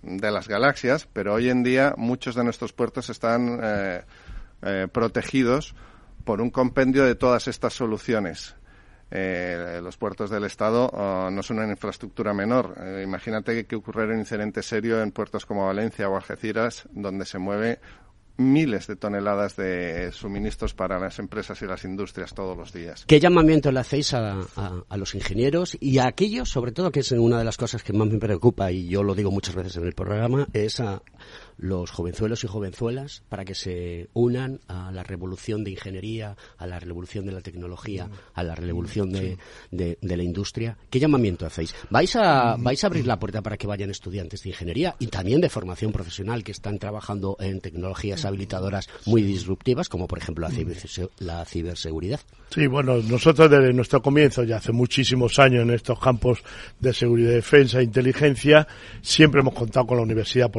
de las galaxias, pero hoy en día muchos de nuestros puertos están protegidos por un compendio de todas estas soluciones. los puertos del Estado oh, no son una infraestructura menor. imagínate que ocurriera un incidente serio en puertos como Valencia o Algeciras, donde se mueve miles de toneladas de suministros para las empresas y las industrias todos los días. ¿Qué llamamiento le hacéis a, los ingenieros y a aquellos, sobre todo, que es una de las cosas que más me preocupa, y yo lo digo muchas veces en el programa, es a, los jovenzuelos y jovenzuelas para que se unan a la revolución de ingeniería, a la revolución de la tecnología, a la revolución de, de, la industria. ¿Qué llamamiento hacéis? ¿Vais a, ¿Vais a abrir la puerta para que vayan estudiantes de ingeniería y también de formación profesional que están trabajando en tecnologías habilitadoras muy disruptivas, como por ejemplo la, ciberseguridad? Sí, bueno, nosotros desde nuestro comienzo, ya hace muchísimos años en estos campos de seguridad, defensa e inteligencia, siempre hemos contado con la Universidad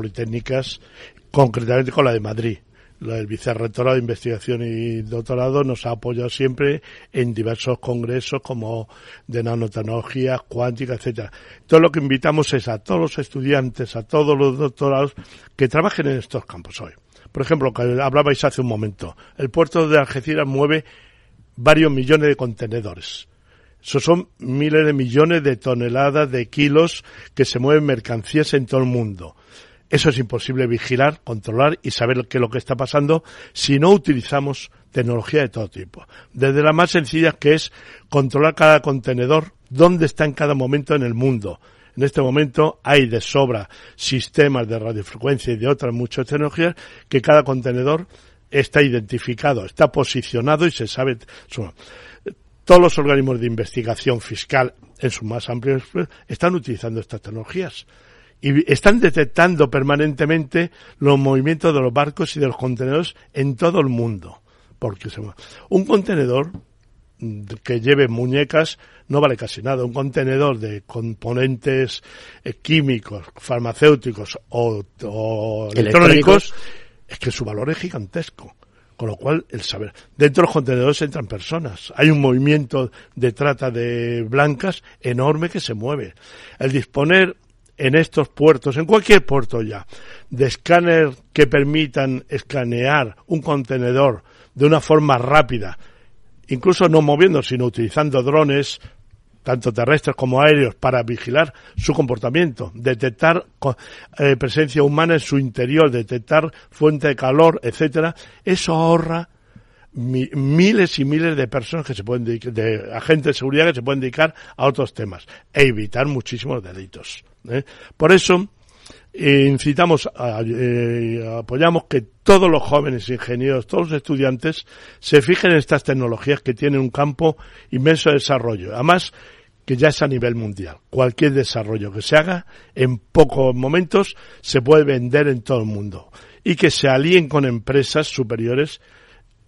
Concretamente con la de Madrid. El Vicerrectorado de Investigación y Doctorado nos ha apoyado siempre en diversos congresos como de nanotecnología, cuántica, etcétera. Todo lo que invitamos es a todos los estudiantes, a todos los doctorados que trabajen en estos campos hoy. Por ejemplo, que hablabais hace un momento, el puerto de Algeciras mueve varios millones de contenedores. Eso son miles de millones de toneladas de kilos que se mueven mercancías en todo el mundo. Eso es imposible vigilar, controlar y saber qué es lo que está pasando si no utilizamos tecnología de todo tipo. Desde la más sencilla que es controlar cada contenedor, dónde está en cada momento en el mundo. En este momento hay de sobra sistemas de radiofrecuencia y de otras muchas tecnologías que cada contenedor está identificado, está posicionado y se sabe. Todos los organismos de investigación fiscal, en su más amplio, están utilizando estas tecnologías y están detectando permanentemente los movimientos de los barcos y de los contenedores en todo el mundo. Porque un contenedor que lleve muñecas no vale casi nada. Un contenedor de componentes eh, químicos, farmacéuticos o, electrónicos es que su valor es gigantesco. Con lo cual, el saber. Dentro de los contenedores entran personas. Hay un movimiento de trata de blancas enorme que se mueve. El disponer en estos puertos, en cualquier puerto ya, de escáner que permitan escanear un contenedor de una forma rápida, incluso no moviendo, sino utilizando drones, tanto terrestres como aéreos, para vigilar su comportamiento, detectar eh, presencia humana en su interior, detectar fuente de calor, etcétera, eso ahorra miles y miles de personas que se pueden de agentes de seguridad que se pueden dedicar a otros temas e evitar muchísimos delitos. ¿eh? Por eso eh, incitamos, a, eh, apoyamos que todos los jóvenes ingenieros, todos los estudiantes se fijen en estas tecnologías que tienen un campo inmenso de desarrollo. Además, que ya es a nivel mundial. Cualquier desarrollo que se haga en pocos momentos se puede vender en todo el mundo y que se alíen con empresas superiores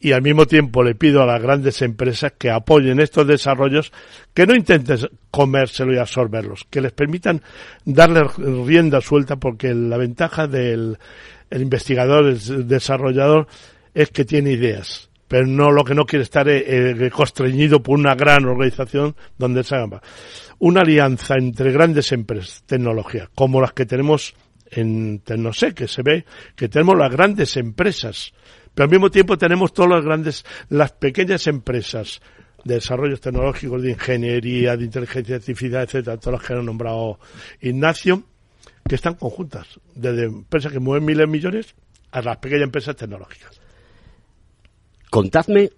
y al mismo tiempo le pido a las grandes empresas que apoyen estos desarrollos, que no intenten comérselo y absorberlos, que les permitan darle rienda suelta porque la ventaja del investigador, el desarrollador, es que tiene ideas, pero no lo que no quiere estar eh, eh, constreñido por una gran organización donde se haga. Una alianza entre grandes empresas, tecnología, como las que tenemos en sé que se ve que tenemos las grandes empresas pero al mismo tiempo tenemos todas las grandes, las pequeñas empresas de desarrollos tecnológicos, de ingeniería, de inteligencia artificial, etcétera, todos los que han nombrado Ignacio, que están conjuntas, desde empresas que mueven miles de millones a las pequeñas empresas tecnológicas. Contadme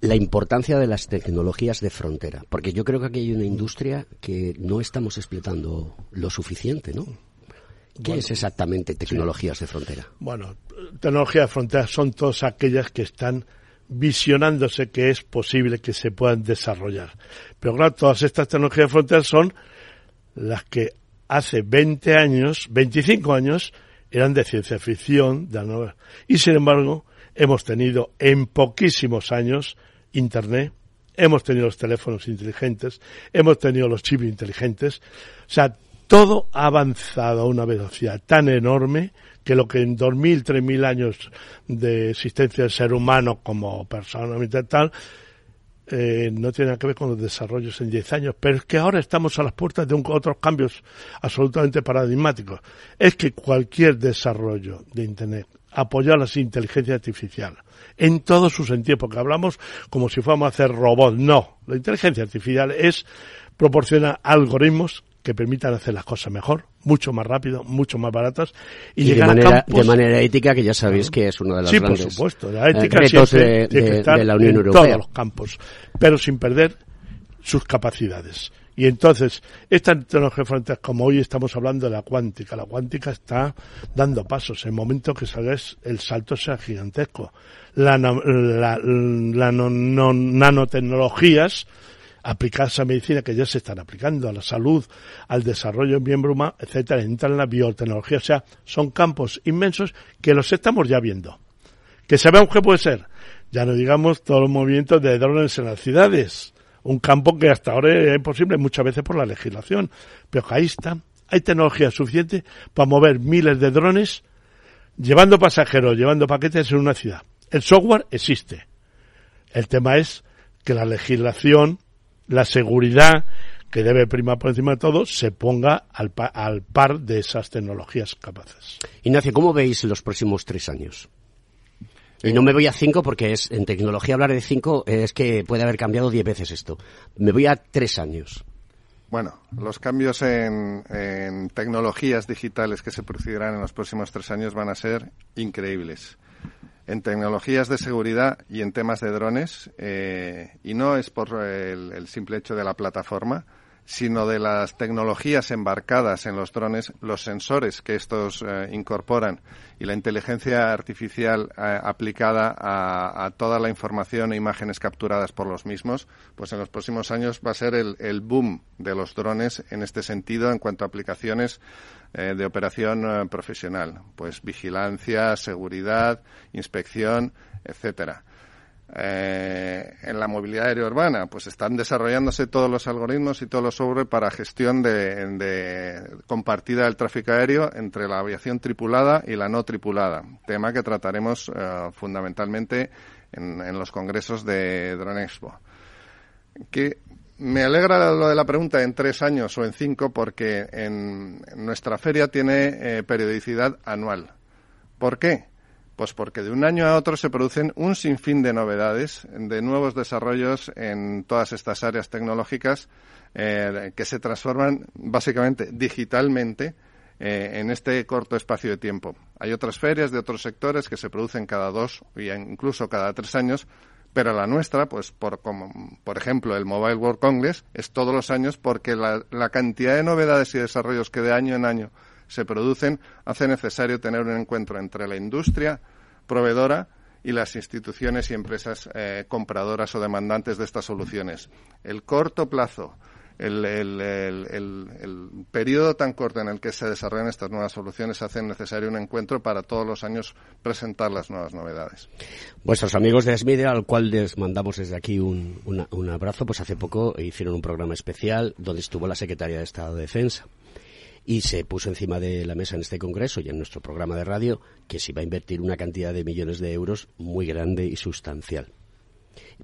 la importancia de las tecnologías de frontera, porque yo creo que aquí hay una industria que no estamos explotando lo suficiente, ¿no? ¿Qué es exactamente tecnologías de frontera? Bueno, tecnologías de frontera son todas aquellas que están visionándose que es posible que se puedan desarrollar. Pero claro, todas estas tecnologías de frontera son las que hace 20 años, 25 años, eran de ciencia ficción, de novela. Y sin embargo, hemos tenido en poquísimos años Internet, hemos tenido los teléfonos inteligentes, hemos tenido los chips inteligentes. O sea, todo ha avanzado a una velocidad tan enorme que lo que en 2.000, 3.000 años de existencia del ser humano como persona eh, no tiene nada que ver con los desarrollos en 10 años, pero es que ahora estamos a las puertas de otros cambios absolutamente paradigmáticos. Es que cualquier desarrollo de Internet apoyar la inteligencia artificial en todo su sentido, porque hablamos como si fuéramos a hacer robots. No, la inteligencia artificial es proporciona algoritmos que permitan hacer las cosas mejor, mucho más rápido, mucho más baratas y, llegar de manera, a campos... de manera ética que ya sabéis que es uno de los sí, grandes por supuesto, la ética eh, retos siempre de, tiene que estar de la Unión en Europea. todos los campos, pero sin perder sus capacidades. Y entonces, esta tecnología fronteras, como hoy estamos hablando de la cuántica, la cuántica está dando pasos. En el momento que salga es- el salto sea gigantesco. La, la, la no- no- nanotecnologías aplicadas a medicina que ya se están aplicando, a la salud, al desarrollo en miembro humano, etcétera, entran en la biotecnología. O sea, son campos inmensos que los estamos ya viendo. Que sabemos que puede ser. Ya no digamos todos los movimientos de drones en las ciudades. Un campo que hasta ahora es imposible muchas veces por la legislación. Pero ahí está. Hay tecnología suficiente para mover miles de drones llevando pasajeros, llevando paquetes en una ciudad. El software existe. El tema es que la legislación, la seguridad, que debe primar por encima de todo, se ponga al, pa- al par de esas tecnologías capaces. Ignacio, ¿cómo veis los próximos tres años? Y no me voy a cinco porque es en tecnología hablar de cinco es que puede haber cambiado diez veces esto. Me voy a tres años. Bueno, los cambios en, en tecnologías digitales que se producirán en los próximos tres años van a ser increíbles. En tecnologías de seguridad y en temas de drones, eh, y no es por el, el simple hecho de la plataforma, sino de las tecnologías embarcadas en los drones, los sensores que estos eh, incorporan y la inteligencia artificial eh, aplicada a, toda la información e imágenes capturadas por los mismos, pues en los próximos años va a ser el, boom de los drones en este sentido en cuanto a aplicaciones eh, de operación profesional, pues vigilancia, seguridad, inspección, etcétera. Eh, en la movilidad aérea urbana, pues están desarrollándose todos los algoritmos y todos los software para gestión de, compartida del tráfico aéreo entre la aviación tripulada y la no tripulada, tema que trataremos eh, fundamentalmente en, los congresos de Drone Expo. Que me alegra lo de la pregunta en tres años o en cinco porque en, en nuestra feria tiene eh, periodicidad anual. ¿Por qué? Pues porque de un año a otro se producen un sinfín de novedades, de nuevos desarrollos en todas estas áreas tecnológicas eh, que se transforman básicamente digitalmente eh, en este corto espacio de tiempo. Hay otras ferias de otros sectores que se producen cada dos y incluso cada tres años, pero la nuestra, pues por, como, por ejemplo el Mobile World Congress, es todos los años porque la, la cantidad de novedades y desarrollos que de año en año se producen hace necesario tener un encuentro entre la industria proveedora y las instituciones y empresas eh, compradoras o demandantes de estas soluciones. El corto plazo, el, el, el, el, periodo tan corto en el que se desarrollan estas nuevas soluciones hace necesario un encuentro para todos los años presentar las nuevas novedades. Vuestros amigos de Esmedia, al cual les mandamos desde aquí un, un abrazo, pues hace poco hicieron un programa especial donde estuvo la Secretaria de Estado de Defensa. Y se puso encima de la mesa en este congreso y en nuestro programa de radio que se iba a invertir una cantidad de millones de euros muy grande y sustancial.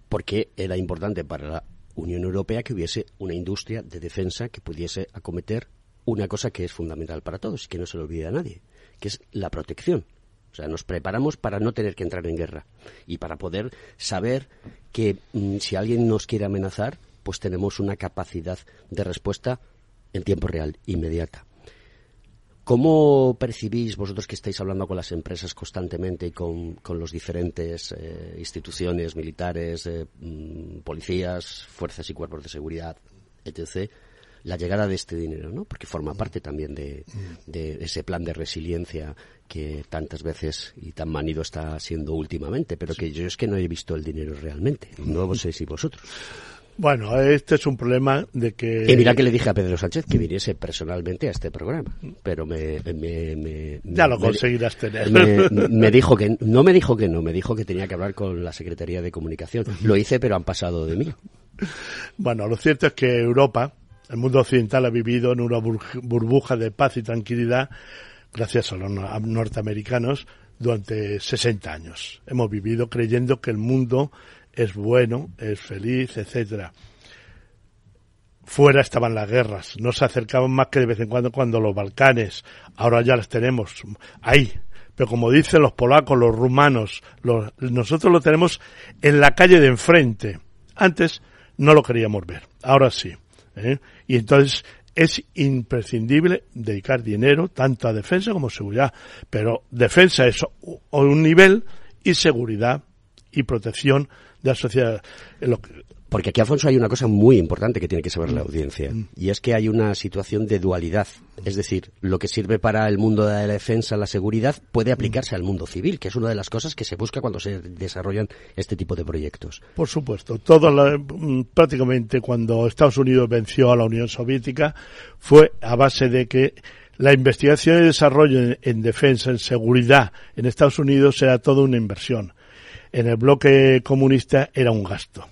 Porque era importante para la Unión Europea que hubiese una industria de defensa que pudiese acometer una cosa que es fundamental para todos y que no se le olvide a nadie, que es la protección O sea, nos preparamos para no tener que entrar en guerra y para poder saber que mm, si alguien nos quiere amenazar, pues tenemos una capacidad de respuesta en tiempo real, inmediata. ¿Cómo percibís vosotros que estáis hablando con las empresas constantemente y con, con los diferentes eh, instituciones militares, eh, mm, policías, fuerzas y cuerpos de seguridad, etc., la llegada de este dinero, ¿no? Porque forma parte también de, de ese plan de resiliencia que tantas veces y tan manido está siendo últimamente, pero que yo es que no he visto el dinero realmente. No sé si vosotros. Bueno, este es un problema de que... Y mira que le dije a Pedro Sánchez que viniese personalmente a este programa, pero me... me, ya lo conseguirás tener. Me, dijo que... No me dijo que no, me dijo que tenía que hablar con la Secretaría de Comunicación. Lo hice, pero han pasado de mí. Bueno, lo cierto es que Europa, el mundo occidental ha vivido en una burbuja de paz y tranquilidad gracias a los norteamericanos durante 60 años. Hemos vivido creyendo que el mundo es bueno, es feliz, etcétera. Fuera estaban las guerras, no se acercaban más que de vez en cuando cuando los Balcanes, ahora ya las tenemos ahí. Pero como dicen los polacos, los rumanos, nosotros lo tenemos en la calle de enfrente. Antes no lo queríamos ver, ahora sí. ¿eh? Y entonces es imprescindible dedicar dinero tanto a defensa como a seguridad. Pero defensa es un nivel y seguridad y protección de la sociedad. Porque aquí, Alfonso, hay una cosa muy importante que tiene que saber la audiencia, mm. y es que hay una situación de dualidad. Es decir, lo que sirve para el mundo de la defensa, la seguridad, puede aplicarse al mundo civil, que es una de las cosas que se busca cuando se desarrollan este tipo de proyectos. Por supuesto. Todo mm, prácticamente cuando Estados Unidos venció a la Unión Soviética fue a base de que la investigación y desarrollo en defensa, en seguridad en Estados Unidos era toda una inversión en el bloque comunista era un gasto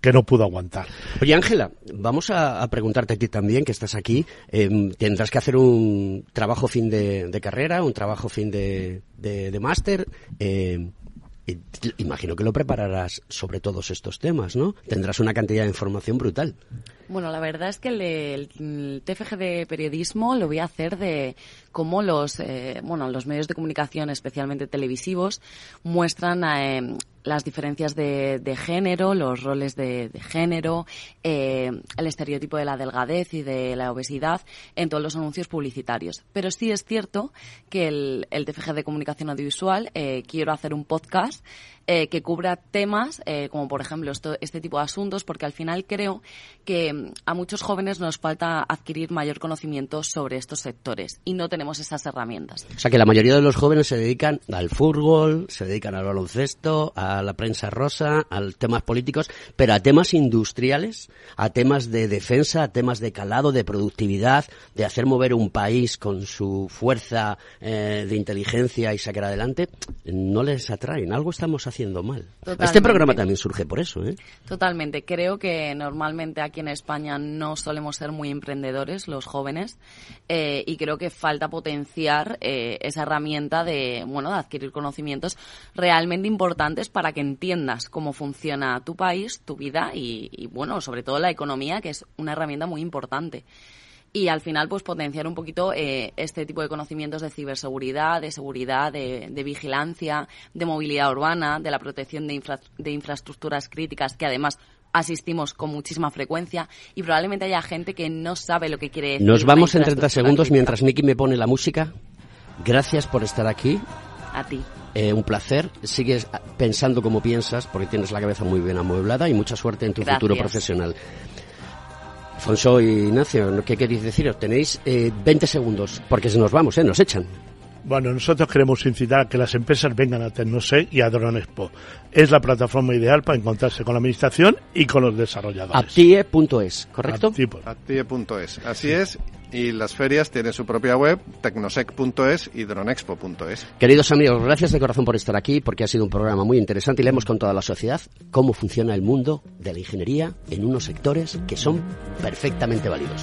que no pudo aguantar. Oye, Ángela, vamos a, preguntarte a ti también, que estás aquí. Em, tendrás que hacer un trabajo fin de, carrera, un trabajo fin de, de, máster. Em, imagino que lo prepararás sobre todos estos temas, ¿no? Tendrás una cantidad de información brutal. Bueno, la verdad es que el, TFG de periodismo lo voy a hacer de cómo los, eh, bueno, los medios de comunicación, especialmente televisivos, muestran eh, las diferencias de, género, los roles de, género, eh, el estereotipo de la delgadez y de la obesidad en todos los anuncios publicitarios. Pero sí es cierto que el, el TFG de Comunicación Audiovisual eh, quiero hacer un podcast eh, que cubra temas eh, como por ejemplo este tipo de asuntos porque al final creo que mm, a muchos jóvenes nos falta adquirir mayor conocimiento sobre estos sectores y no tenemos esas herramientas. O sea que la mayoría de los jóvenes se dedican al fútbol, se dedican al baloncesto, a la prensa rosa, a temas políticos, pero a temas industriales, a temas de defensa, a temas de calado, de productividad, de hacer mover un país con su fuerza eh, de inteligencia y sacar adelante, no les atraen. Algo estamos haciendo haciendo mal. Este programa también surge por eso, ¿eh? Totalmente. Creo que normalmente aquí en España no solemos ser muy emprendedores los jóvenes eh, y creo que falta potenciar eh, esa herramienta de, bueno, de adquirir conocimientos realmente importantes para que entiendas cómo funciona tu país, tu vida y, y bueno, sobre todo la economía, que es una herramienta muy importante y al final pues potenciar un poquito eh, este tipo de conocimientos de ciberseguridad, de seguridad, de, vigilancia, de movilidad urbana, de la protección de, de infraestructuras críticas que además asistimos con muchísima frecuencia y probablemente haya gente que no sabe lo que quiere decir. Nos vamos en 30 segundos mientras Nicky me pone la música. Gracias por estar aquí. A ti. Eh, un placer. Sigues pensando como piensas porque tienes la cabeza muy bien amueblada y mucha suerte en tu futuro profesional. Alfonso y Ignacio, ¿qué queréis deciros? Tenéis eh, 20 segundos, porque se nos vamos, ¿eh? Nos echan. Bueno, nosotros queremos incitar a que las empresas vengan a Tecnosec y a Expo. Es la plataforma ideal para encontrarse con la administración y con los desarrolladores. Aptie.es, ¿correcto? Aptie.es, así es. Y las ferias tienen su propia web, tecnosec.es y dronexpo.es. Queridos amigos, gracias de corazón por estar aquí, porque ha sido un programa muy interesante y le hemos contado a la sociedad cómo funciona el mundo de la ingeniería en unos sectores que son perfectamente válidos.